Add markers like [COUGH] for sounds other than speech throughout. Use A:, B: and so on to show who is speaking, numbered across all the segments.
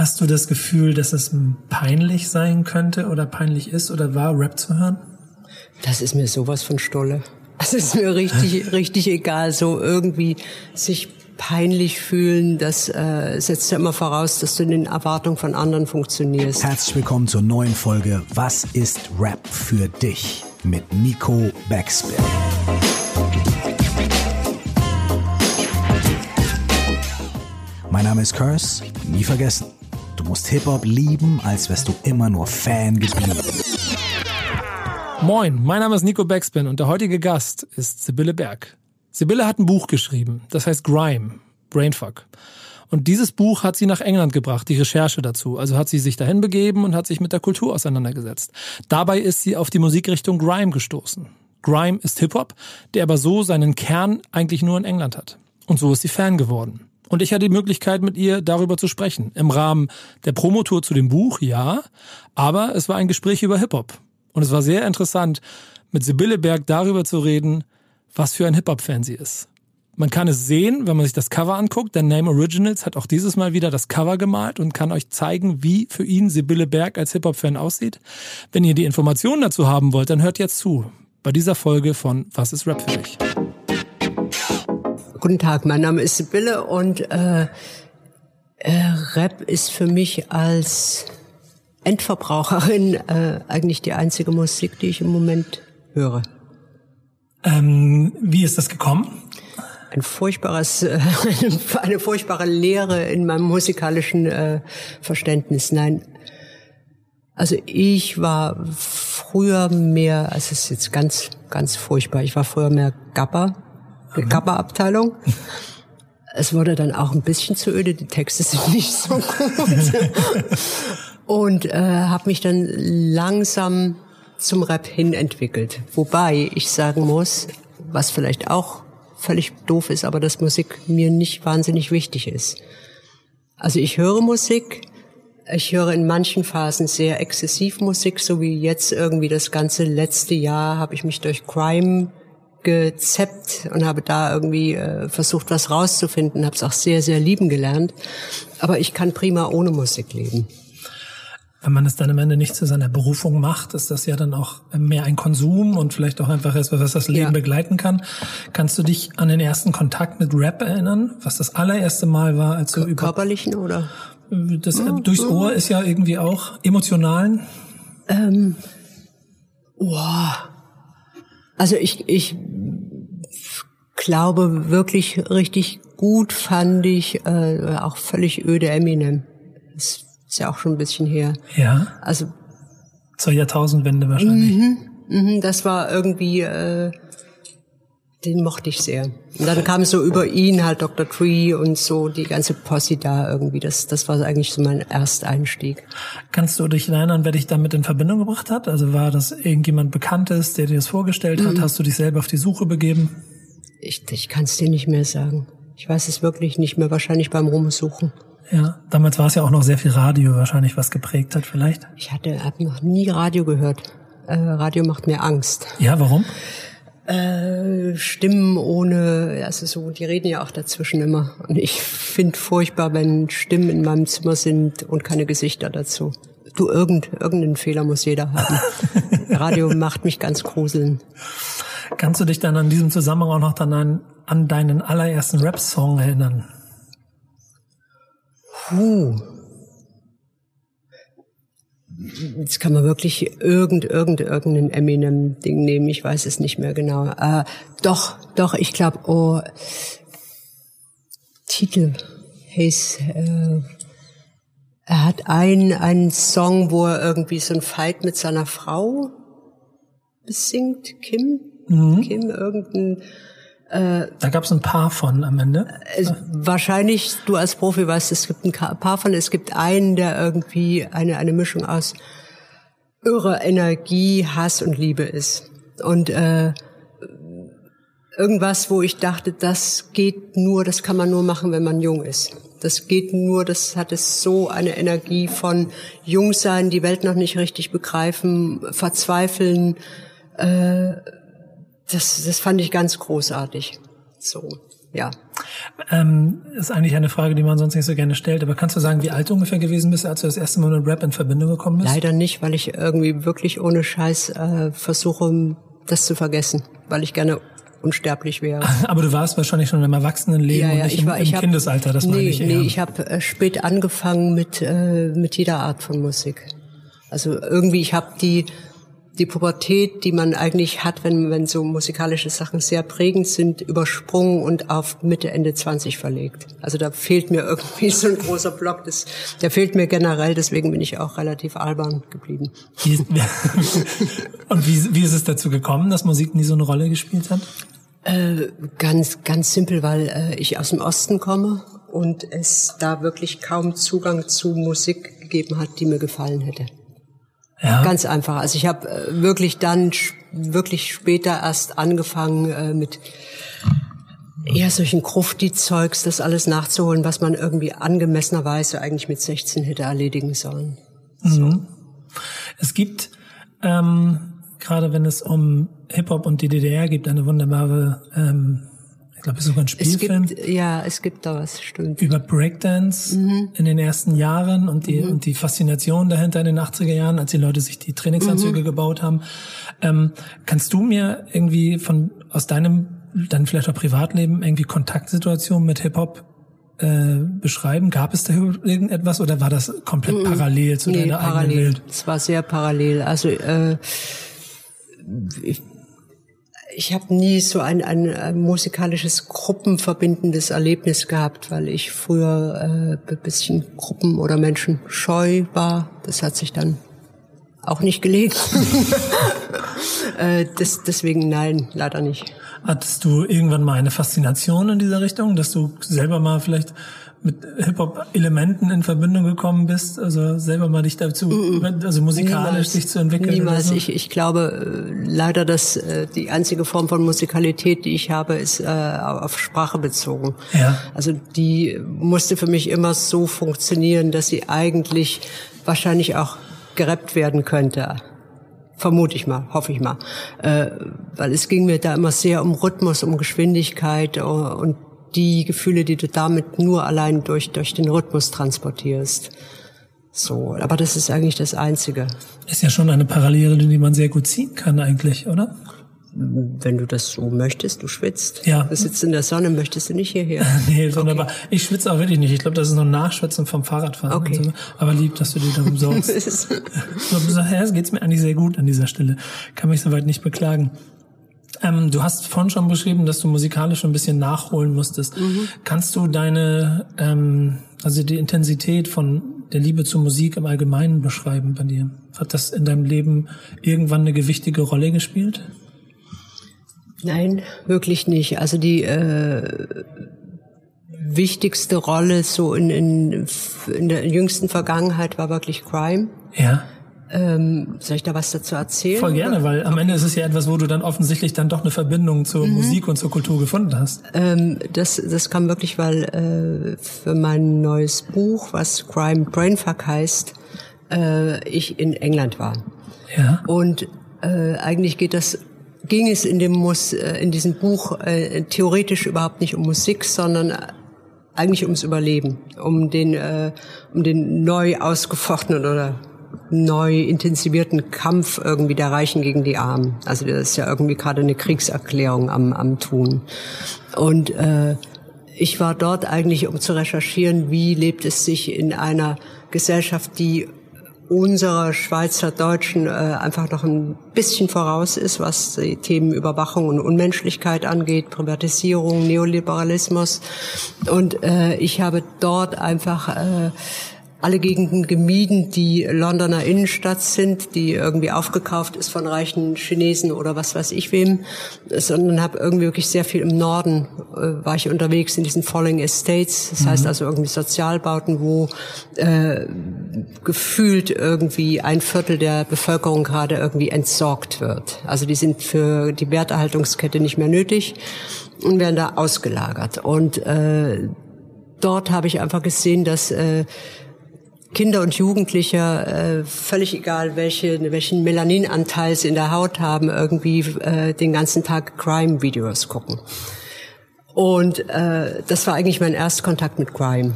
A: Hast du das Gefühl, dass es peinlich sein könnte oder peinlich ist oder war, Rap zu hören?
B: Das ist mir sowas von Stolle. Es ist mir richtig, [LAUGHS] richtig egal, so irgendwie sich peinlich fühlen, das äh, setzt ja immer voraus, dass du in den Erwartungen von anderen funktionierst.
C: Herzlich willkommen zur neuen Folge Was ist Rap für dich? mit Nico Backspin. Mein Name ist Curse, nie vergessen. Musst Hip-Hop lieben, als wärst du immer nur Fan geblieben.
A: Moin, mein Name ist Nico Backspin und der heutige Gast ist Sibylle Berg. Sibylle hat ein Buch geschrieben, das heißt Grime, Brainfuck. Und dieses Buch hat sie nach England gebracht, die Recherche dazu. Also hat sie sich dahin begeben und hat sich mit der Kultur auseinandergesetzt. Dabei ist sie auf die Musikrichtung Grime gestoßen. Grime ist Hip-Hop, der aber so seinen Kern eigentlich nur in England hat. Und so ist sie Fan geworden. Und ich hatte die Möglichkeit, mit ihr darüber zu sprechen. Im Rahmen der Promotour zu dem Buch, ja. Aber es war ein Gespräch über Hip-Hop. Und es war sehr interessant, mit Sibylle Berg darüber zu reden, was für ein Hip-Hop-Fan sie ist. Man kann es sehen, wenn man sich das Cover anguckt. Der Name Originals hat auch dieses Mal wieder das Cover gemalt und kann euch zeigen, wie für ihn Sibylle Berg als Hip-Hop-Fan aussieht. Wenn ihr die Informationen dazu haben wollt, dann hört jetzt zu bei dieser Folge von Was ist Rap für dich?
B: Guten Tag, mein Name ist Sibylle und äh, äh, Rap ist für mich als Endverbraucherin äh, eigentlich die einzige Musik, die ich im Moment höre.
A: Ähm, wie ist das gekommen?
B: Ein furchtbares, äh, [LAUGHS] eine furchtbare Lehre in meinem musikalischen äh, Verständnis. Nein, also ich war früher mehr, also es ist jetzt ganz, ganz furchtbar. Ich war früher mehr Gapper Kappa-Abteilung. Es wurde dann auch ein bisschen zu öde, die Texte sind [LAUGHS] nicht so gut. Und äh, habe mich dann langsam zum Rap hin entwickelt. Wobei ich sagen muss, was vielleicht auch völlig doof ist, aber dass Musik mir nicht wahnsinnig wichtig ist. Also ich höre Musik, ich höre in manchen Phasen sehr exzessiv Musik, so wie jetzt irgendwie das ganze letzte Jahr habe ich mich durch Crime gezeppt und habe da irgendwie äh, versucht, was rauszufinden, habe es auch sehr, sehr lieben gelernt. Aber ich kann prima ohne Musik leben.
A: Wenn man es dann am Ende nicht zu seiner Berufung macht, ist das ja dann auch mehr ein Konsum und vielleicht auch einfach etwas, was das Leben ja. begleiten kann. Kannst du dich an den ersten Kontakt mit Rap erinnern? Was das allererste Mal war, als du
B: über... Körperlichen oder?
A: Das mhm. durchs Ohr ist ja irgendwie auch emotionalen.
B: Ähm, oh. Also ich, ich glaube wirklich richtig gut fand ich äh, auch völlig öde Eminem. Das ist ja auch schon ein bisschen her.
A: Ja. Also zur Jahrtausendwende wahrscheinlich.
B: Mhm, mhm, das war irgendwie, äh, den mochte ich sehr. Und dann kam so über ihn halt Dr. Tree und so die ganze Posse da irgendwie. Das, das war eigentlich so mein Ersteinstieg.
A: Kannst du dich erinnern, wer dich damit in Verbindung gebracht hat? Also war das irgendjemand Bekanntes, der dir das vorgestellt hat? Mhm. Hast du dich selber auf die Suche begeben?
B: Ich, ich kann es dir nicht mehr sagen. Ich weiß es wirklich nicht mehr, wahrscheinlich beim Rumsuchen.
A: Ja, damals war es ja auch noch sehr viel Radio wahrscheinlich, was geprägt hat vielleicht.
B: Ich hatte hab noch nie Radio gehört. Äh, Radio macht mir Angst.
A: Ja, warum?
B: Äh, Stimmen ohne, also so, die reden ja auch dazwischen immer. Und ich finde furchtbar, wenn Stimmen in meinem Zimmer sind und keine Gesichter dazu. Du, irgend, irgendeinen Fehler muss jeder haben. [LAUGHS] Radio macht mich ganz gruseln.
A: Kannst du dich dann an diesem Zusammenhang auch noch dann an, an deinen allerersten Rap-Song erinnern?
B: Puh. Jetzt kann man wirklich irgend, irgend, irgendein Eminem-Ding nehmen. Ich weiß es nicht mehr genau. Äh, doch, doch, ich glaube, oh, Titel heißt, äh, er hat einen, einen Song, wo er irgendwie so ein Fight mit seiner Frau besingt, Kim mhm. Kim, irgendein
A: äh, da gab es ein paar von am Ende.
B: Äh, wahrscheinlich, du als Profi weißt, es gibt ein paar von. Es gibt einen, der irgendwie eine, eine Mischung aus irre Energie, Hass und Liebe ist. Und äh, irgendwas, wo ich dachte, das geht nur, das kann man nur machen, wenn man jung ist. Das geht nur, das hat es so eine Energie von jung sein, die Welt noch nicht richtig begreifen, verzweifeln, äh, das, das fand ich ganz großartig. So. Ja.
A: Ähm, ist eigentlich eine Frage, die man sonst nicht so gerne stellt. Aber kannst du sagen, wie alt du ungefähr gewesen bist, als du das erste Mal mit Rap in Verbindung gekommen bist?
B: Leider nicht, weil ich irgendwie wirklich ohne Scheiß äh, versuche, das zu vergessen, weil ich gerne unsterblich wäre. [LAUGHS]
A: Aber du warst wahrscheinlich schon im Erwachsenenleben ja, ja, und nicht ich war, im, im hab, Kindesalter, das
B: nee,
A: meine ich
B: eher. Nee, ich habe äh, spät angefangen mit, äh, mit jeder Art von Musik. Also irgendwie, ich habe die die Pubertät, die man eigentlich hat, wenn, wenn so musikalische Sachen sehr prägend sind, übersprungen und auf Mitte, Ende 20 verlegt. Also da fehlt mir irgendwie [LAUGHS] so ein großer Block. Das, der fehlt mir generell, deswegen bin ich auch relativ albern geblieben. [LAUGHS]
A: und wie, wie ist es dazu gekommen, dass Musik nie so eine Rolle gespielt hat?
B: Äh, ganz, ganz simpel, weil äh, ich aus dem Osten komme und es da wirklich kaum Zugang zu Musik gegeben hat, die mir gefallen hätte. Ja. Ganz einfach. Also ich habe äh, wirklich dann wirklich später erst angefangen äh, mit eher solchen Krufti-Zeugs, das alles nachzuholen, was man irgendwie angemessenerweise eigentlich mit 16 hätte erledigen sollen. So. Mhm.
A: Es gibt ähm, gerade wenn es um Hip-Hop und die DDR gibt, eine wunderbare ähm, ich glaube, es ist sogar ein Spielfilm.
B: Es gibt, ja, es gibt da was, stimmt.
A: Über Breakdance mhm. in den ersten Jahren und die, mhm. und die Faszination dahinter in den 80er Jahren, als die Leute sich die Trainingsanzüge mhm. gebaut haben. Ähm, kannst du mir irgendwie von, aus deinem, dann vielleicht auch Privatleben irgendwie Kontaktsituationen mit Hip-Hop äh, beschreiben? Gab es da irgendetwas oder war das komplett mhm. parallel zu nee, deiner parallel. eigenen Welt?
B: Es war sehr parallel. Also äh, ich, ich habe nie so ein, ein, ein musikalisches gruppenverbindendes Erlebnis gehabt, weil ich früher äh, ein bisschen Gruppen oder Menschen scheu war. Das hat sich dann auch nicht gelegt. [LAUGHS] äh, das, deswegen nein, leider nicht.
A: Hattest du irgendwann mal eine Faszination in dieser Richtung, dass du selber mal vielleicht mit Hip-Hop-Elementen in Verbindung gekommen bist, also selber mal dich dazu, mm also musikalisch niemals, dich zu entwickeln?
B: Niemals. So? Ich, ich glaube äh, leider, dass äh, die einzige Form von Musikalität, die ich habe, ist äh, auf Sprache bezogen. Ja. Also die musste für mich immer so funktionieren, dass sie eigentlich wahrscheinlich auch gerappt werden könnte vermute ich mal, hoffe ich mal, äh, weil es ging mir da immer sehr um Rhythmus, um Geschwindigkeit und die Gefühle, die du damit nur allein durch, durch den Rhythmus transportierst. So, aber das ist eigentlich das Einzige.
A: Ist ja schon eine Parallele, die man sehr gut ziehen kann eigentlich, oder?
B: Wenn du das so möchtest, du schwitzt. Ja. Du sitzt in der Sonne, möchtest du nicht hierher. [LAUGHS]
A: nee, wunderbar. Okay. Ich schwitze auch wirklich nicht. Ich glaube, das ist nur Nachschwitzen vom Fahrradfahren. Okay. So. Aber lieb, dass du dir darum [LAUGHS] sorgst. es geht mir eigentlich sehr gut an dieser Stelle. Kann mich soweit nicht beklagen. Ähm, du hast vorhin schon beschrieben, dass du musikalisch ein bisschen nachholen musstest. Mhm. Kannst du deine, ähm, also die Intensität von der Liebe zur Musik im Allgemeinen beschreiben bei dir? Hat das in deinem Leben irgendwann eine gewichtige Rolle gespielt?
B: Nein, wirklich nicht. Also die äh, wichtigste Rolle so in, in, in der jüngsten Vergangenheit war wirklich Crime.
A: Ja.
B: Ähm, soll ich da was dazu erzählen?
A: Voll gerne, weil am Ende ist es ja etwas, wo du dann offensichtlich dann doch eine Verbindung zur mhm. Musik und zur Kultur gefunden hast.
B: Ähm, das, das kam wirklich, weil äh, für mein neues Buch, was Crime Brainfuck heißt, äh, ich in England war.
A: Ja.
B: Und äh, eigentlich geht das ging es in dem Mus äh, in diesem Buch äh, theoretisch überhaupt nicht um Musik, sondern eigentlich ums Überleben, um den äh, um den neu ausgefochtenen oder neu intensivierten Kampf irgendwie der Reichen gegen die Armen. Also das ist ja irgendwie gerade eine Kriegserklärung am, am Tun. Und äh, ich war dort eigentlich, um zu recherchieren, wie lebt es sich in einer Gesellschaft, die unserer Schweizer Deutschen äh, einfach noch ein bisschen voraus ist, was die Themen Überwachung und Unmenschlichkeit angeht, Privatisierung, Neoliberalismus. Und äh, ich habe dort einfach äh, alle Gegenden gemieden, die Londoner Innenstadt sind, die irgendwie aufgekauft ist von reichen Chinesen oder was weiß ich wem, sondern habe irgendwie wirklich sehr viel im Norden äh, war ich unterwegs in diesen Falling Estates, das mhm. heißt also irgendwie Sozialbauten, wo äh, gefühlt irgendwie ein Viertel der Bevölkerung gerade irgendwie entsorgt wird. Also die sind für die Werterhaltungskette nicht mehr nötig und werden da ausgelagert. Und äh, dort habe ich einfach gesehen, dass äh, Kinder und Jugendliche, äh, völlig egal, welche, welchen Melaninanteil sie in der Haut haben, irgendwie äh, den ganzen Tag Crime-Videos gucken. Und äh, das war eigentlich mein Erstkontakt mit Crime.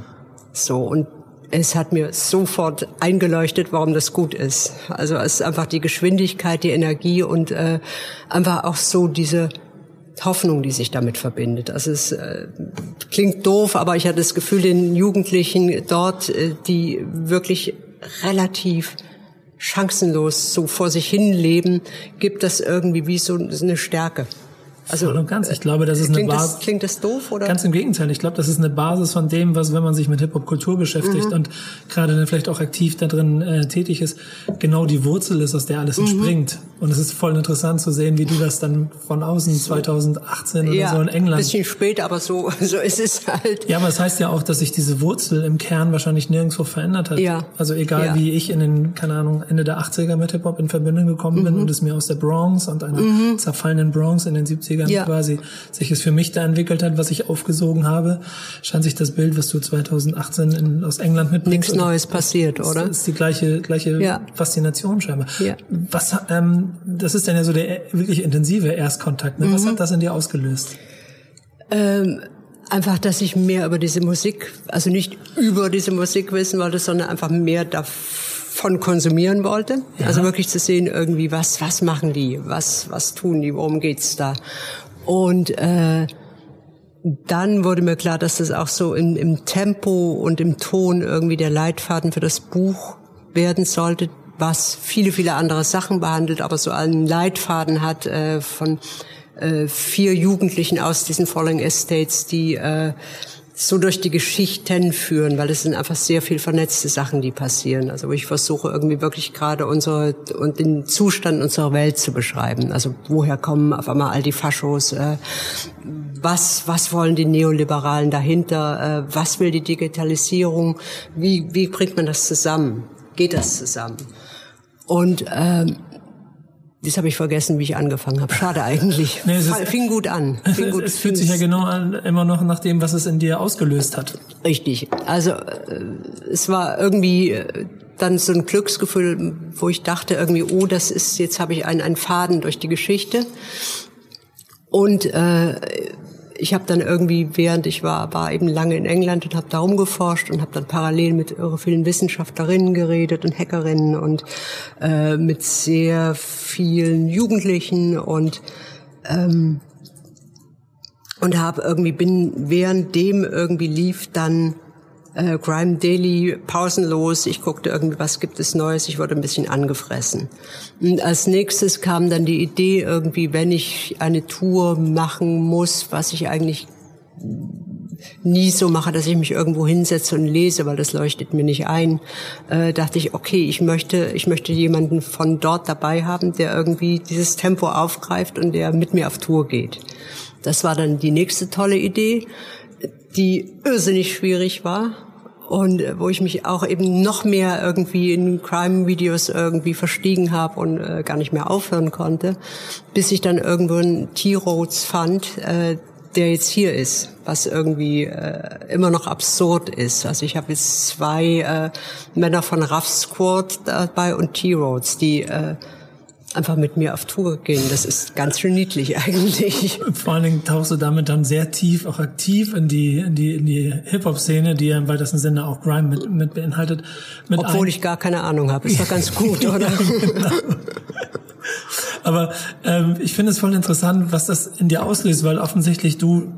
B: So und es hat mir sofort eingeleuchtet, warum das gut ist. Also es ist einfach die Geschwindigkeit, die Energie und äh, einfach auch so diese Hoffnung, die sich damit verbindet. Also es äh, klingt doof, aber ich hatte das Gefühl, den Jugendlichen dort, äh, die wirklich relativ chancenlos so vor sich hin leben, gibt das irgendwie wie so eine Stärke.
A: Also Voll und ganz. Ich glaube, das ist eine
B: Basis. Klingt das doof oder?
A: Ganz im Gegenteil. Ich glaube, das ist eine Basis von dem, was, wenn man sich mit Hip-Hop-Kultur beschäftigt mhm. und gerade dann vielleicht auch aktiv da drin äh, tätig ist, genau die Wurzel ist, aus der alles mhm. entspringt. Und es ist voll interessant zu sehen, wie du das dann von außen 2018 oder so in England.
B: Ein bisschen spät, aber so, [LAUGHS] so ist es halt.
A: Ja, aber es das heißt ja auch, dass sich diese Wurzel im Kern wahrscheinlich nirgendwo verändert hat. Ja. Also egal, ja. wie ich in den, keine Ahnung, Ende der 80er mit Hip-Hop in Verbindung gekommen bin mhm. und es mir aus der Bronx und einer mhm. zerfallenen Bronx in den 70 80ern ja. quasi sich es für mich da entwickelt hat, was ich aufgesogen habe, scheint sich das Bild, was du 2018 in, aus England mitbringst.
B: Nichts Neues passiert, oder?
A: Das ist die gleiche, gleiche ja. Faszination scheinbar. Ja. Was, ähm, das ist dann ja so der wirklich intensive Erstkontakt. Ne? Was mhm. hat das in dir ausgelöst?
B: Ähm, einfach, dass ich mehr über diese Musik, also nicht über diese Musik wissen wollte, sondern einfach mehr davon von konsumieren wollte. Ja. Also wirklich zu sehen, irgendwie, was, was machen die, was, was tun die, worum geht's da. Und äh, dann wurde mir klar, dass das auch so im, im Tempo und im Ton irgendwie der Leitfaden für das Buch werden sollte, was viele, viele andere Sachen behandelt, aber so einen Leitfaden hat äh, von äh, vier Jugendlichen aus diesen Falling Estates, die äh, so durch die Geschichten führen, weil es sind einfach sehr viel vernetzte Sachen, die passieren. Also ich versuche irgendwie wirklich gerade unsere und den Zustand unserer Welt zu beschreiben. Also woher kommen auf einmal all die Faschos? Äh, was was wollen die Neoliberalen dahinter? Äh, was will die Digitalisierung? Wie wie bringt man das zusammen? Geht das zusammen? Und ähm, das habe ich vergessen, wie ich angefangen habe. Schade eigentlich. [LAUGHS] Nee, es ist, fing gut an. [LAUGHS] Fing gut,
A: es fühlt sich ja genau an, immer noch nach dem, was es in dir ausgelöst hat.
B: Richtig. Also äh, es war irgendwie äh, dann so ein Glücksgefühl, wo ich dachte irgendwie, oh, das ist jetzt habe ich einen, einen Faden durch die Geschichte. Und äh, ich habe dann irgendwie, während ich war, war eben lange in England und habe da rumgeforscht und habe dann parallel mit irre vielen Wissenschaftlerinnen geredet und Hackerinnen und äh, mit sehr vielen Jugendlichen und ähm, und habe irgendwie bin während dem irgendwie lief dann äh, Crime Daily pausenlos. Ich guckte irgendwie, was gibt es Neues. Ich wurde ein bisschen angefressen. Und als nächstes kam dann die Idee irgendwie, wenn ich eine Tour machen muss, was ich eigentlich nie so mache, dass ich mich irgendwo hinsetze und lese, weil das leuchtet mir nicht ein, äh, dachte ich, okay, ich möchte, ich möchte jemanden von dort dabei haben, der irgendwie dieses Tempo aufgreift und der mit mir auf Tour geht. Das war dann die nächste tolle Idee, die irrsinnig schwierig war und äh, wo ich mich auch eben noch mehr irgendwie in Crime-Videos irgendwie verstiegen habe und äh, gar nicht mehr aufhören konnte, bis ich dann irgendwo einen T-Roads fand, äh, der jetzt hier ist, was irgendwie äh, immer noch absurd ist. Also ich habe jetzt zwei äh, Männer von Rough Squad dabei und T-Roads, die äh, einfach mit mir auf Tour gehen. Das ist ganz schön niedlich [LAUGHS] eigentlich.
A: Vor allen Dingen tauchst du damit dann sehr tief, auch aktiv in die, in die, in die Hip-Hop-Szene, die ja im weitesten Sinne auch Grime mit, mit beinhaltet. Mit
B: Obwohl ich gar keine Ahnung habe. Ist doch ganz gut, [LAUGHS] oder? genau.
A: Aber ähm, ich finde es voll interessant, was das in dir auslöst, weil offensichtlich du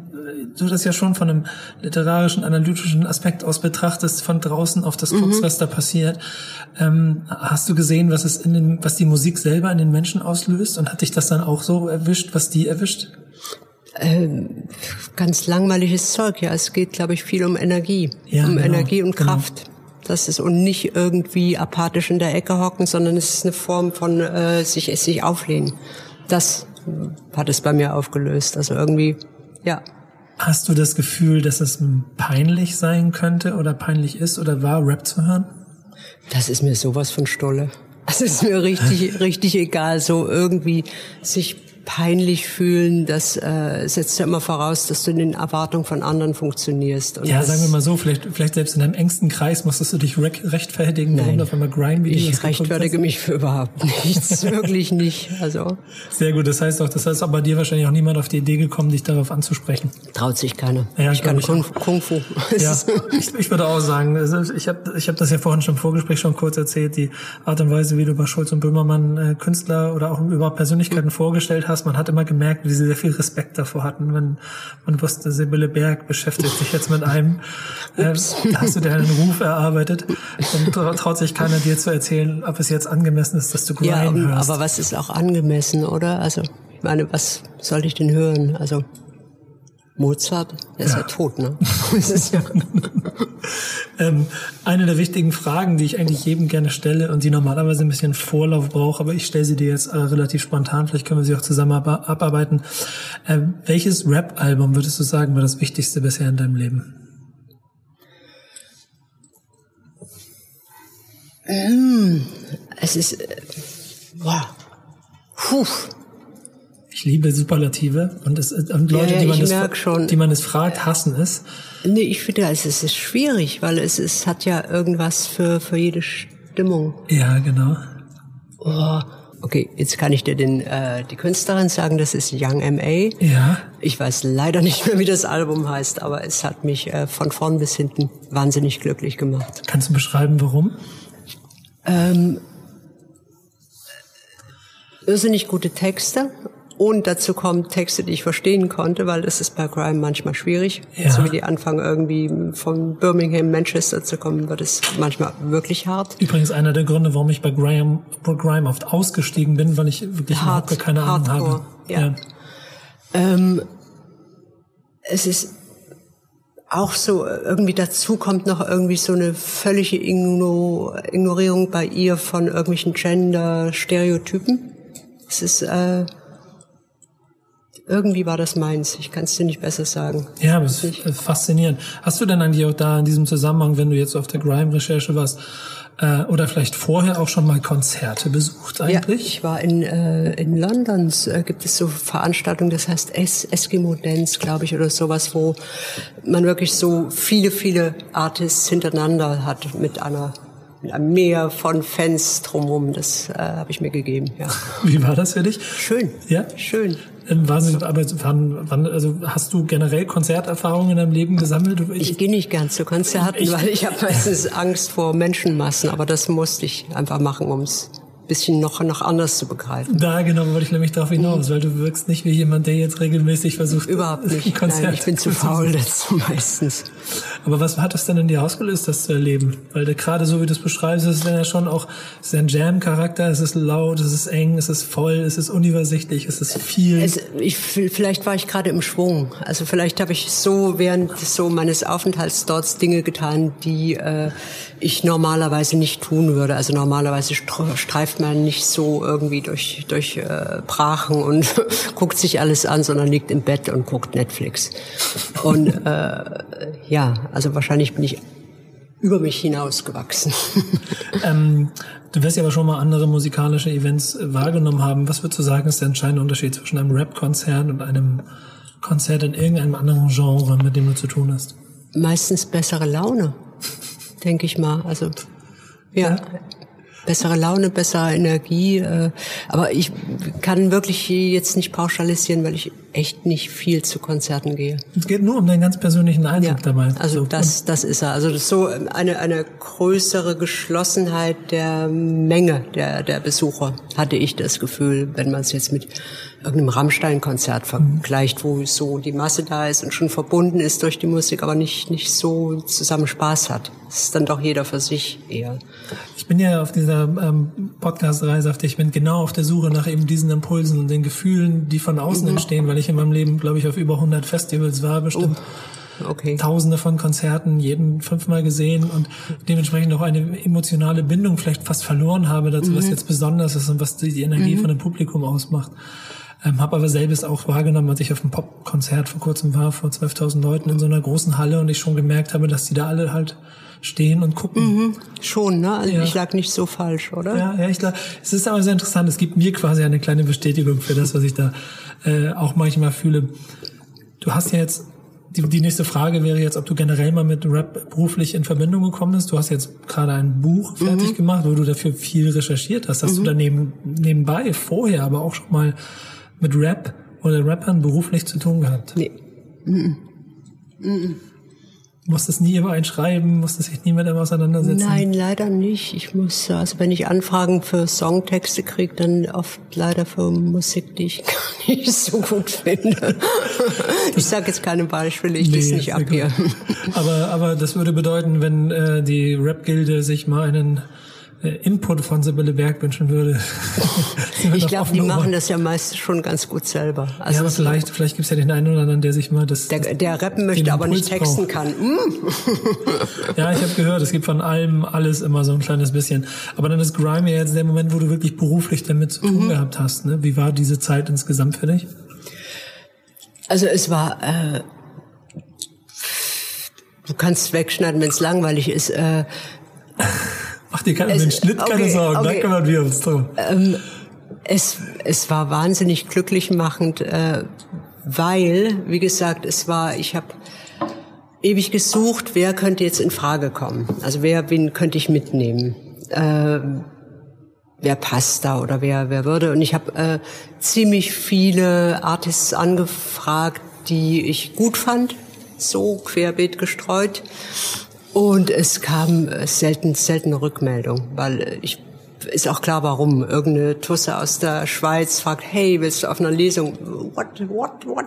A: du das ja schon von einem literarischen, analytischen Aspekt aus betrachtest, von draußen auf das guckst, mhm. was da passiert. Ähm, hast du gesehen, was es in den, was die Musik selber in den Menschen auslöst? Und hat dich das dann auch so erwischt, was die erwischt?
B: Ähm, ganz langweiliges Zeug, ja. Es geht, glaube ich, viel um Energie. Ja, um genau, Energie und genau. Kraft. Genau. Das ist und nicht irgendwie apathisch in der Ecke hocken, sondern es ist eine Form von äh, sich, sich auflehnen. Das hat es bei mir aufgelöst. Also irgendwie, ja.
A: Hast du das Gefühl, dass es peinlich sein könnte oder peinlich ist oder war, Rap zu hören?
B: Das ist mir sowas von Stolle. Das ist mir richtig, richtig egal, so irgendwie sich peinlich fühlen, das äh, setzt ja immer voraus, dass du in den Erwartungen von anderen funktionierst.
A: Und ja, sagen wir mal so, vielleicht, vielleicht selbst in deinem engsten Kreis musstest du dich re rechtfertigen, warum du auf einmal Grime-Videos
B: Ich rechtfertige mich für überhaupt nichts, [LAUGHS] wirklich nicht. Also
A: Sehr gut, das heißt auch, das heißt aber dir wahrscheinlich auch niemand auf die Idee gekommen, dich darauf anzusprechen.
B: Traut sich keiner.
A: Ja,
B: ich kann
A: ich
B: Kung, Kung, Fu. [LAUGHS]
A: Ja, ich, ich würde auch sagen, ich habe ich hab das ja vorhin schon im Vorgespräch schon kurz erzählt, die Art und Weise, wie du bei Schulz und Böhmermann äh, Künstler oder auch überhaupt Persönlichkeiten mhm. vorgestellt hast, man hat immer gemerkt, wie sie sehr viel Respekt davor hatten, wenn man wusste, Sibylle Berg beschäftigt sich jetzt mit einem, [LAUGHS] äh, da hast du dir einen Ruf erarbeitet und traut sich keiner dir zu erzählen, ob es jetzt angemessen ist, dass du Grime ja, hörst.
B: aber was ist auch angemessen, oder? Also, ich meine, was soll ich denn hören? Also, Mozart, der ist ja, ja tot, ne? [LAUGHS] ja
A: ähm, eine der wichtigen Fragen, die ich eigentlich jedem gerne stelle und die normalerweise ein bisschen Vorlauf braucht, aber ich stelle sie dir jetzt äh, relativ spontan, vielleicht können wir sie auch zusammen abarbeiten. Äh, welches Rap-Album würdest du sagen war das wichtigste bisher in deinem Leben?
B: Mm, es ist, äh, boah, puh.
A: Ich liebe Superlative und, es, und Leute, ja, ja, die, man das, die man es fragt, hassen es.
B: Nee, ich finde, es ist schwierig, weil es, es hat ja irgendwas für, für jede Stimmung.
A: Ja, genau.
B: Oh, okay, jetzt kann ich dir den, äh, die Künstlerin sagen, das ist Young M.A.
A: Ja.
B: Ich weiß leider nicht mehr, wie das Album heißt, aber es hat mich äh, von vorn bis hinten wahnsinnig glücklich gemacht.
A: Kannst du beschreiben, warum?
B: Ähm, irrsinnig gute Texte und dazu kommen Texte, die ich verstehen konnte, weil das ist bei Grime manchmal schwierig. Ja. So wie die anfangen irgendwie von Birmingham, Manchester zu kommen, wird es manchmal wirklich hart.
A: Übrigens einer der Gründe, warum ich bei Grime, bei Grime oft ausgestiegen bin, weil ich wirklich hart, überhaupt keine Ahnung Hardcore, habe.
B: Ja. ja. Ähm, es ist auch so, irgendwie dazu kommt noch irgendwie so eine völlige Ignorierung bei ihr von irgendwelchen Gender-Stereotypen. Es ist äh, irgendwie war das meins. Ich kann es dir nicht besser sagen.
A: Ja, es ist faszinierend. Hast du denn eigentlich auch da in diesem Zusammenhang, wenn du jetzt auf der Grime-Recherche warst, äh, oder vielleicht vorher auch schon mal Konzerte besucht eigentlich?
B: Ja, ich war in, äh, in London, äh, gibt es so Veranstaltungen, das heißt es Eskimo Dance, glaube ich, oder sowas, wo man wirklich so viele, viele Artists hintereinander hat mit einer einem Meer von Fans drumherum. Das äh, habe ich mir gegeben. Ja.
A: Wie war das für dich?
B: Schön. Ja, schön.
A: Sie, aber wann, wann, also hast du generell Konzerterfahrungen in deinem Leben gesammelt?
B: Ich, ich gehe nicht gern zu Konzerten, ich, weil ich habe meistens Angst vor Menschenmassen, aber das musste ich einfach machen, ums bisschen noch, noch anders zu begreifen.
A: Da genau wollte ich nämlich darauf hinaus, mhm. weil du wirkst nicht wie jemand, der jetzt regelmäßig versucht,
B: überhaupt nicht. Konzerte Nein, ich bin zu faul dazu meistens.
A: Aber was hat das denn in dir ausgelöst, das zu erleben? Weil gerade so wie du es beschreibst, ist es ja schon auch, es ein Jam-Charakter, es ist laut, es ist eng, es ist voll, es ist unübersichtlich, es ist viel. Es,
B: ich, vielleicht war ich gerade im Schwung. Also vielleicht habe ich so während so meines Aufenthalts dort Dinge getan, die äh, ich normalerweise nicht tun würde. Also normalerweise streift man nicht so irgendwie durch, durch äh, Brachen und [LAUGHS] guckt sich alles an, sondern liegt im Bett und guckt Netflix. Und äh, ja, also wahrscheinlich bin ich über mich hinausgewachsen. [LAUGHS]
A: ähm, du wirst ja aber schon mal andere musikalische Events wahrgenommen haben. Was würdest du sagen, ist der entscheidende Unterschied zwischen einem Rap-Konzert und einem Konzert in irgendeinem anderen Genre, mit dem du zu tun hast?
B: Meistens bessere Laune denke ich mal. Also ja, ja, bessere Laune, bessere Energie. Äh, aber ich kann wirklich jetzt nicht pauschalisieren, weil ich echt nicht viel zu Konzerten gehe.
A: Es geht nur um deinen ganz persönlichen Eindruck ja, dabei.
B: Also so. das, das ist er. Also das ist so eine, eine größere Geschlossenheit der Menge der, der Besucher, hatte ich das Gefühl, wenn man es jetzt mit irgendeinem Rammstein-Konzert vergleicht, wo so die Masse da ist und schon verbunden ist durch die Musik, aber nicht, nicht so zusammen Spaß hat. Es ist dann doch jeder für sich eher.
A: Ich bin ja auf dieser ähm, Podcast-Reise, auf der ich bin, genau auf der Suche nach eben diesen Impulsen und den Gefühlen, die von außen mhm. entstehen, weil ich in meinem Leben, glaube ich, auf über 100 Festivals war, bestimmt. Oh. Okay. Tausende von Konzerten, jeden fünfmal gesehen und dementsprechend auch eine emotionale Bindung vielleicht fast verloren habe dazu, mhm. was jetzt besonders ist und was die, die Energie mhm. von dem Publikum ausmacht. Ähm, habe aber selbst auch wahrgenommen, als ich auf einem Popkonzert vor kurzem war, vor 12.000 Leuten in so einer großen Halle und ich schon gemerkt habe, dass die da alle halt stehen und gucken.
B: Mhm, schon, ne? Also ja. ich lag nicht so falsch, oder?
A: Ja, ja, ich glaube, es ist aber sehr interessant. Es gibt mir quasi eine kleine Bestätigung für das, was ich da äh, auch manchmal fühle. Du hast ja jetzt die, die nächste Frage wäre jetzt, ob du generell mal mit Rap beruflich in Verbindung gekommen bist. Du hast jetzt gerade ein Buch fertig mhm. gemacht, wo du dafür viel recherchiert hast. Hast mhm. du daneben nebenbei vorher aber auch schon mal mit Rap oder Rappern beruflich zu tun gehabt?
B: Nee. Mhm.
A: Mhm. Musstest nie über einschreiben, musstest dich nie mit dem auseinandersetzen?
B: Nein, leider nicht. Ich muss, also wenn ich Anfragen für Songtexte kriege, dann oft leider für Musik, die ich [LAUGHS] gar nicht so gut finde. ich sage jetzt keine Beispiele, ich nee, lese nicht ab hier.
A: Aber, aber das würde bedeuten, wenn äh, die Rap-Gilde sich mal einen Input von Sibylle Berg wünschen würde. [LAUGHS]
B: ich glaube, die machen das ja meist schon ganz gut selber.
A: Also ja, aber vielleicht, vielleicht gibt's ja den einen oder anderen, der sich mal das.
B: Der, der rappen möchte, aber nicht texten braucht. kann. Mm.
A: ja, ich habe gehört, es gibt von allem alles immer so ein kleines bisschen. Aber dann ist Grime ja jetzt der Moment, wo du wirklich beruflich damit zu tun mhm. gehabt hast. Ne? Wie war diese Zeit insgesamt für dich?
B: Also es war. Äh, du kannst wegschneiden, wenn es langweilig ist. Äh,
A: Mach dir keine, es, den Schnitt okay, keine Sorgen, okay. da kümmern wir uns drum.
B: Ähm, es, es war wahnsinnig glücklich machend, äh, weil, wie gesagt, es war, ich habe ewig gesucht, wer könnte jetzt in Frage kommen. Also wer, wen könnte ich mitnehmen? Äh, wer passt da oder wer, wer würde? Und ich habe äh, ziemlich viele Artists angefragt, die ich gut fand, so querbeet gestreut. Und es kam selten, selten eine Rückmeldung, weil ich ist auch klar, warum. Irgendeine Tusse aus der Schweiz fragt, hey, willst du auf einer Lesung? What, what, what?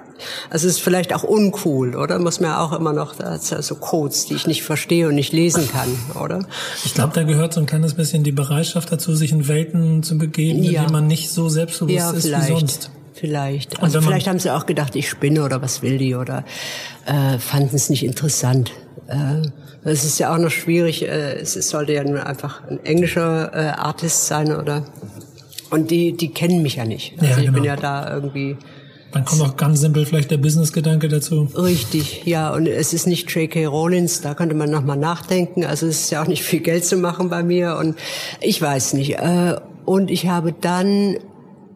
B: Also es ist vielleicht auch uncool, oder? Muss man ja auch immer noch, das so Codes, die ich nicht verstehe und nicht lesen kann, oder?
A: Ich glaube, da gehört so ein kleines bisschen die Bereitschaft dazu, sich in Welten zu begeben, ja. in denen man nicht so selbstbewusst ja, ist wie sonst.
B: Vielleicht. Also vielleicht haben sie auch gedacht, ich spinne oder was will die oder äh, fanden es nicht interessant. Äh, es ist ja auch noch schwierig, äh, es sollte ja nur einfach ein englischer äh, Artist sein oder und die, die kennen mich ja nicht. Also ja, genau. ich bin genau. ja da irgendwie.
A: Dann kommt auch ganz simpel vielleicht der Business-Gedanke dazu.
B: Richtig, ja. Und es ist nicht J.K. Rollins, da könnte man nochmal nachdenken. Also es ist ja auch nicht viel Geld zu machen bei mir und ich weiß nicht. Äh, und ich habe dann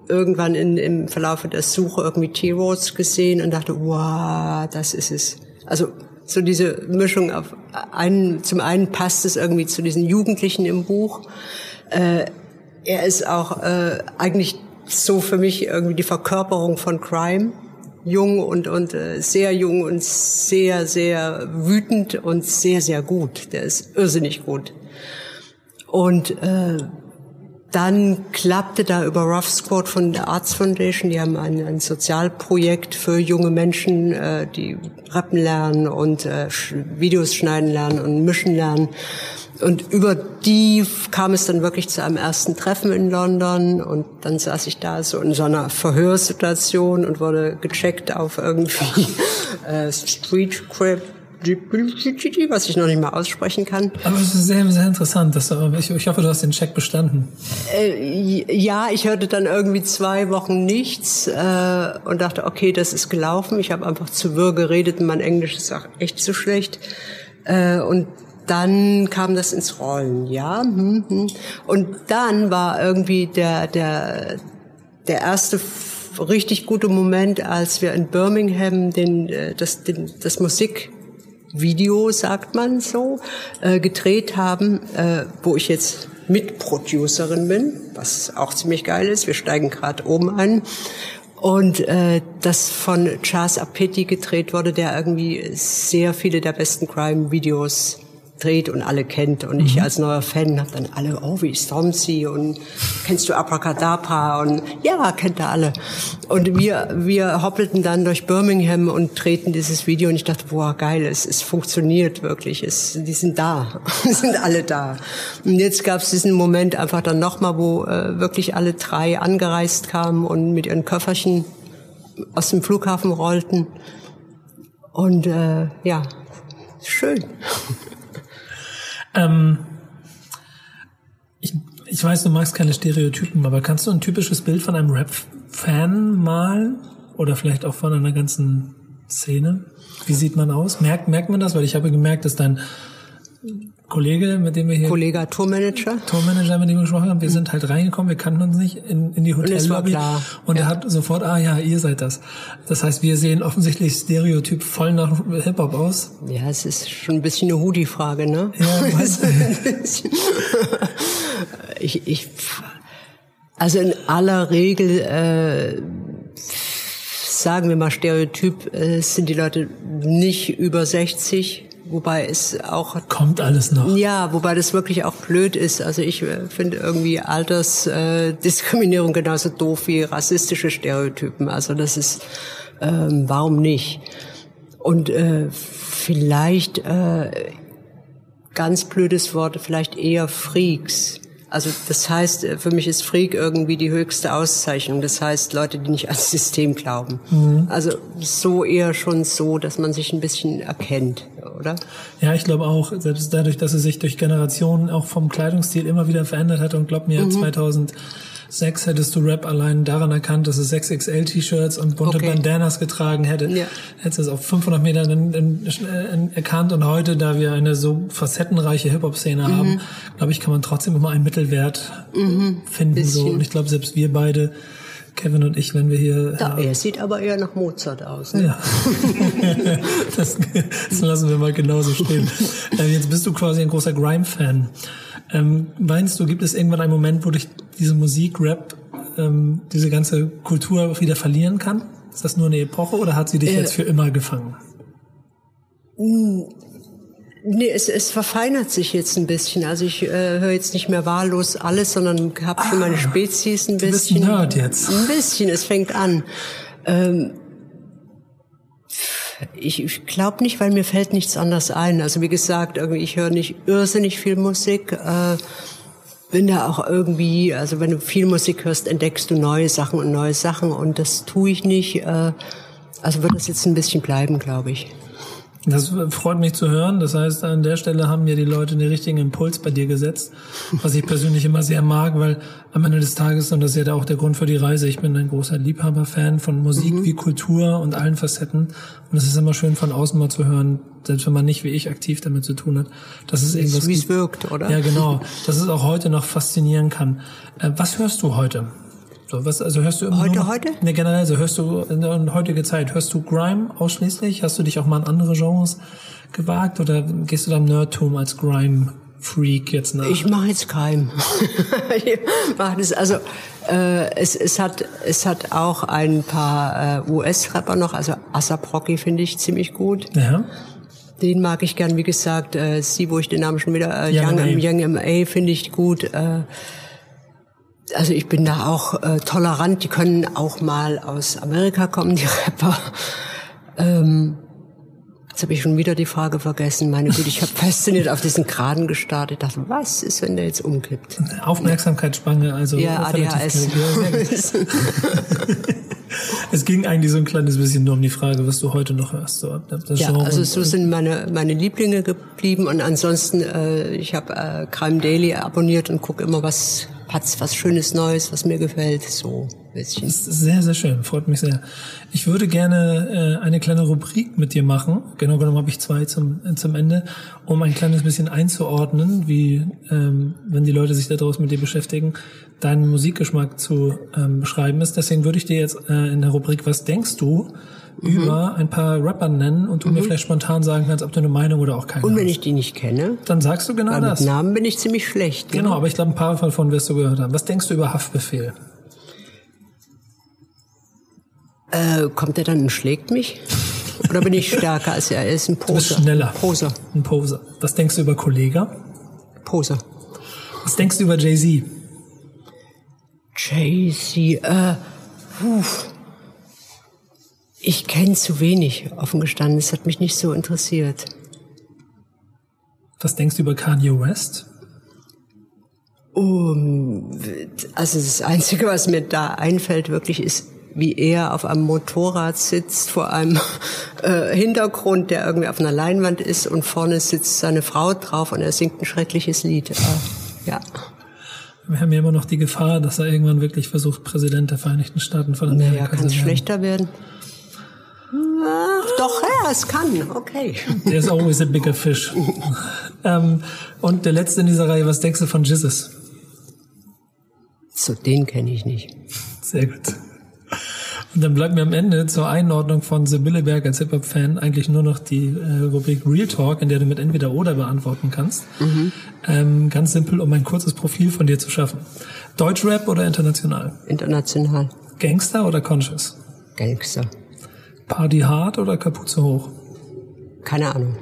B: irgendwann in, im Verlauf der Suche irgendwie T-Roads gesehen und dachte, wow, das ist es. Also so diese Mischung auf einen, zum einen passt es irgendwie zu diesen Jugendlichen im Buch. Äh, er ist auch äh, eigentlich so für mich irgendwie die Verkörperung von Crime. Jung und, und äh, sehr jung und sehr, sehr wütend und sehr, sehr gut. Der ist irrsinnig gut. Und äh, dann klappte da über Rough Squad von der Arts Foundation, die haben ein, ein Sozialprojekt für junge Menschen, äh, die rappen lernen und äh, Videos schneiden lernen und mischen lernen. Und über die kam es dann wirklich zu einem ersten Treffen in London und dann saß ich da so in so einer Verhörsituation und wurde gecheckt auf irgendwie [LAUGHS] äh, Street Crip was ich noch nicht mal aussprechen kann.
A: Aber es ist sehr, sehr interessant. Dass du, ich, ich hoffe, du hast den Check bestanden.
B: Äh, ja, ich hörte dann irgendwie zwei Wochen nichts äh, und dachte, okay, das ist gelaufen. Ich habe einfach zu wirr geredet und mein Englisch ist auch echt zu schlecht. Äh, und dann kam das ins Rollen, ja. Hm, hm. Und dann war irgendwie der, der, der erste richtig gute Moment, als wir in Birmingham den, äh, das, den, das Musik Video, sagt man so, äh, gedreht haben, äh, wo ich jetzt Mitproducerin bin, was auch ziemlich geil ist. Wir steigen gerade oben ein. Und äh, das von Charles Apetti gedreht wurde, der irgendwie sehr viele der besten Crime-Videos dreht und alle kennt. Und mhm. ich als neuer Fan habe dann alle, oh, wie ist Stormzy und kennst du Abracadabra? Und ja, kennt er alle. Und wir, wir hoppelten dann durch Birmingham und drehten dieses Video und ich dachte, boah, geil, es, es funktioniert wirklich. Es, die sind da, [LAUGHS] sind alle da. Und jetzt gab es diesen Moment einfach dann nochmal, wo äh, wirklich alle drei angereist kamen und mit ihren Köfferchen aus dem Flughafen rollten. Und äh, ja, schön. [LAUGHS]
A: Ähm, ich, ich weiß, du magst keine Stereotypen, aber kannst du ein typisches Bild von einem Rap Fan mal oder vielleicht auch von einer ganzen Szene? Wie sieht man aus? Merkt, merkt man das? Weil ich habe gemerkt, dass dein Kollege, mit dem wir hier...
B: Kollege Tourmanager.
A: Tourmanager, mit dem wir gesprochen haben, wir sind halt reingekommen, wir kannten uns nicht in, in die Hotellobby. Und, und ja. er hat sofort, ah ja, ihr seid das. Das heißt, wir sehen offensichtlich Stereotyp voll nach Hip-Hop aus.
B: Ja, es ist schon ein bisschen eine Hoodie-Frage, ne?
A: Ja, [LAUGHS] was? [LAUGHS]
B: ich, ich, also in aller Regel, äh, sagen wir mal Stereotyp, äh, sind die Leute nicht über 60 wobei es auch
A: kommt alles noch.
B: Ja, wobei das wirklich auch blöd ist. Also ich äh, finde irgendwie Altersdiskriminierung äh, [LAUGHS] genauso doof wie rassistische Stereotypen. Also das ist ähm, warum nicht? Und äh, vielleicht äh, ganz blödes Wort, vielleicht eher Freaks. Also das heißt, äh, für mich ist Freak irgendwie die höchste Auszeichnung. Das heißt, Leute, die nicht ans System glauben. Mhm. Also so eher schon so, dass man sich ein bisschen erkennt, oder?
A: Ja, ich glaube auch, selbst dadurch, dass es sich durch Generationen auch vom Kleidungsstil immer wieder verändert hat und glaub mir, mhm. 2000 sechs hättest du Rap allein daran erkannt, dass es 6XL-T-Shirts und bunte okay. Bandanas getragen hätte. Ja. Hättest es auf 500 Metern in, in, in, erkannt. Und heute, da wir eine so facettenreiche Hip-Hop-Szene mhm. haben, glaube ich, kann man trotzdem immer einen Mittelwert mhm. finden. So. Und ich glaube, selbst wir beide Kevin und ich, wenn wir hier.
B: Ja, er sieht aber eher nach Mozart aus. Ne?
A: Ja. [LAUGHS] das, das, lassen wir mal genauso stehen. [LAUGHS] Äh, jetzt bist du quasi ein großer Grime-Fan. Ähm, meinst du, gibt es irgendwann einen Moment, wo dich diese Musik, Rap, ähm, diese ganze Kultur wieder verlieren kann? Ist das nur eine Epoche oder hat sie dich äh, jetzt für immer gefangen?
B: Nee, es, es verfeinert sich jetzt ein bisschen. Also ich äh, höre jetzt nicht mehr wahllos alles, sondern habe ah, meine Spezies ein bisschen.
A: Du bist Nerd jetzt.
B: Ein bisschen, es fängt an. Ähm, ich, ich glaube nicht, weil mir fällt nichts anderes ein. Also wie gesagt, ich höre nicht irrsinnig viel Musik. Äh, bin da auch irgendwie, also wenn du viel Musik hörst, entdeckst du neue Sachen und neue Sachen und das tue ich nicht. Äh, also wird das jetzt ein bisschen bleiben, glaube ich.
A: Das freut mich zu hören. Das heißt, an der Stelle haben ja die Leute den richtigen Impuls bei dir gesetzt, was ich persönlich immer sehr mag, weil am Ende des Tages, und das ist ja auch der Grund für die Reise, ich bin ein großer Liebhaber-Fan von Musik mhm. wie Kultur und allen Facetten. Und es ist immer schön von außen mal zu hören, selbst wenn man nicht wie ich aktiv damit zu tun hat, dass es irgendwas
B: wie es wirkt, oder?
A: Ja, genau. Dass es auch heute noch faszinieren kann. Äh, was hörst du heute? So, was, also hörst du immer
B: heute,
A: noch,
B: heute?
A: Ne, generell, so hörst du in der heutigen Zeit, hörst du Grime ausschließlich? Hast du dich auch mal in andere Genres gewagt oder gehst du deinem Nerdtum als Grime Freak jetzt nach?
B: Ich mache jetzt Grime. [LAUGHS] ich mache das, also äh, es, es hat es hat auch ein paar äh, US-Rapper noch, also ASAP Rocky finde ich ziemlich gut.
A: Ja.
B: Den mag ich gern, wie gesagt, äh, sie, wo ich den Namen schon wieder, äh, Young, Young, Young MA finde ich gut. Äh, also ich bin da auch äh, tolerant. Die können auch mal aus Amerika kommen, die Rapper. Ähm, jetzt habe ich schon wieder die Frage vergessen. Meine Güte, ich habe fasziniert auf diesen Graden gestartet. Ich dachte, was ist, wenn der jetzt umkippt?
A: Aufmerksamkeitsspanne, also
B: ja, ADHS. [LAUGHS]
A: es ging eigentlich so ein kleines bisschen nur um die Frage, was du heute noch hörst. So,
B: das ja, Genre also so sind meine meine Lieblinge geblieben und ansonsten äh, ich habe äh, Crime Daily abonniert und gucke immer was hat's was Schönes Neues, was mir gefällt, so ein bisschen.
A: Das ist sehr, sehr schön, freut mich sehr. Ich würde gerne äh, eine kleine Rubrik mit dir machen. Genau genommen habe ich zwei zum, äh, zum Ende, um ein kleines bisschen einzuordnen, wie, ähm, wenn die Leute sich da draußen mit dir beschäftigen, deinen Musikgeschmack zu ähm, beschreiben ist. Deswegen würde ich dir jetzt äh, in der Rubrik Was denkst du? Mhm. über ein paar Rapper nennen und du mhm. mir vielleicht spontan sagen kannst, ob du eine Meinung oder auch keine
B: Und wenn hast. ich die nicht kenne?
A: Dann sagst du genau
B: Weil
A: das.
B: Mit Namen bin ich ziemlich schlecht.
A: Genau, genau aber ich glaube, ein paar davon wirst du gehört haben. Was denkst du über Haftbefehl?
B: Äh, kommt er dann und schlägt mich? Oder bin ich stärker als er? Er ist ein Poser. [LAUGHS] Du
A: bist schneller.
B: Poser.
A: Ein Poser. Was denkst du über Kollega?
B: Poser.
A: Was denkst du über Jay-Z?
B: Jay-Z, äh, uff. Ich kenne zu wenig, offen gestanden. Es hat mich nicht so interessiert.
A: Was denkst du über Kanye West?
B: Um, also das Einzige, was mir da einfällt, wirklich ist, wie er auf einem Motorrad sitzt vor einem [LAUGHS] äh, Hintergrund, der irgendwie auf einer Leinwand ist und vorne sitzt seine Frau drauf und er singt ein schreckliches Lied. Äh, ja.
A: Wir haben ja immer noch die Gefahr, dass er irgendwann wirklich versucht, Präsident der Vereinigten Staaten von Amerika
B: naja, kann es schlechter werden? Ach, doch, ja, es kann, okay.
A: There's always a bigger fish. [LAUGHS] ähm, und der letzte in dieser Reihe, was denkst du von Jesus?
B: So, den kenne ich nicht.
A: Sehr gut. Und dann bleibt mir am Ende zur Einordnung von Sibylle Berg als Hip-Hop-Fan eigentlich nur noch die äh, Rubrik Real Talk, in der du mit entweder oder beantworten kannst. Mhm. Ähm, ganz simpel, um ein kurzes Profil von dir zu schaffen. Deutschrap oder international?
B: International.
A: Gangster oder Conscious?
B: Gangster.
A: Party hard oder Kapuze hoch?
B: Keine Ahnung.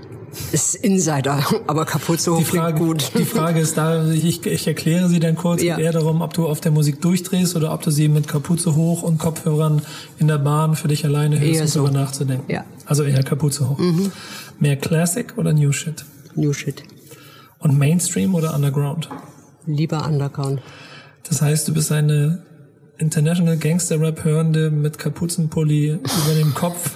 B: Ist Insider, [LAUGHS] aber Kapuze hoch
A: die Frage, gut. Die Frage ist da, ich, ich erkläre sie dann kurz, ja. eher darum, ob du auf der Musik durchdrehst oder ob du sie mit Kapuze hoch und Kopfhörern in der Bahn für dich alleine hörst, eher um so. darüber nachzudenken.
B: Ja.
A: Also eher Kapuze hoch. Mhm. Mehr Classic oder New Shit?
B: New Shit.
A: Und Mainstream oder Underground?
B: Lieber Underground.
A: Das heißt, du bist eine International Gangster Rap hörende mit Kapuzenpulli über dem Kopf,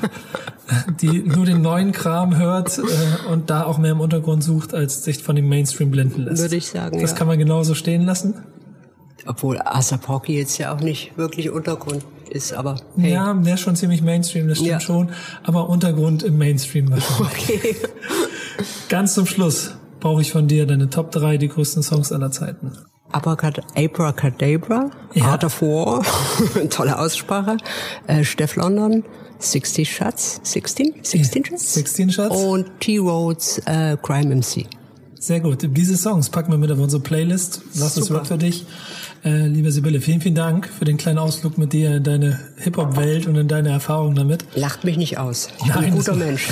A: [LAUGHS] die nur den neuen Kram hört äh, und da auch mehr im Untergrund sucht, als sich von dem Mainstream blenden lässt.
B: Würde ich sagen.
A: Das
B: ja.
A: kann man genauso stehen lassen.
B: Obwohl Asapoki jetzt ja auch nicht wirklich Untergrund ist, aber hey.
A: Ja, der ist schon ziemlich Mainstream, das stimmt ja. schon, aber Untergrund im Mainstream wahrscheinlich. [LAUGHS] Okay. Ganz zum Schluss brauche ich von dir deine Top 3 die größten Songs aller Zeiten.
B: Abracadabra, ja. Art of War, [LAUGHS] tolle Aussprache, äh, Steph London, 60 Shots, 16? 16 Shots?
A: 16 Shots.
B: Und T-Roads, äh, Crime MC.
A: Sehr gut. Diese Songs packen wir mit auf unsere Playlist. Was ist Rock für dich? Äh, liebe Sibylle, vielen, vielen Dank für den kleinen Ausflug mit dir in deine Hip-Hop-Welt und in deine Erfahrungen damit.
B: Lacht mich nicht aus. Ich Nein, bin ein guter
A: es
B: Mensch.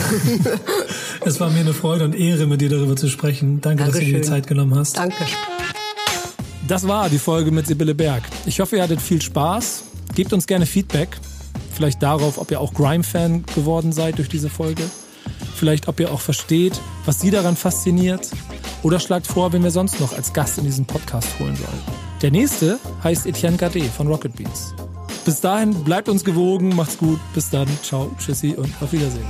B: [LAUGHS]
A: es war mir eine Freude und Ehre, mit dir darüber zu sprechen. Danke, Dankeschön. dass du dir die Zeit genommen hast.
B: Danke.
A: Das war die Folge mit Sibylle Berg. Ich hoffe, ihr hattet viel Spaß. Gebt uns gerne Feedback. Vielleicht darauf, ob ihr auch Grime-Fan geworden seid durch diese Folge. Vielleicht, ob ihr auch versteht, was sie daran fasziniert. Oder schlagt vor, wen wir sonst noch als Gast in diesen Podcast holen sollen. Der nächste heißt Etienne Gade von Rocket Beans. Bis dahin, bleibt uns gewogen, macht's gut. Bis dann, ciao, tschüssi und auf Wiedersehen.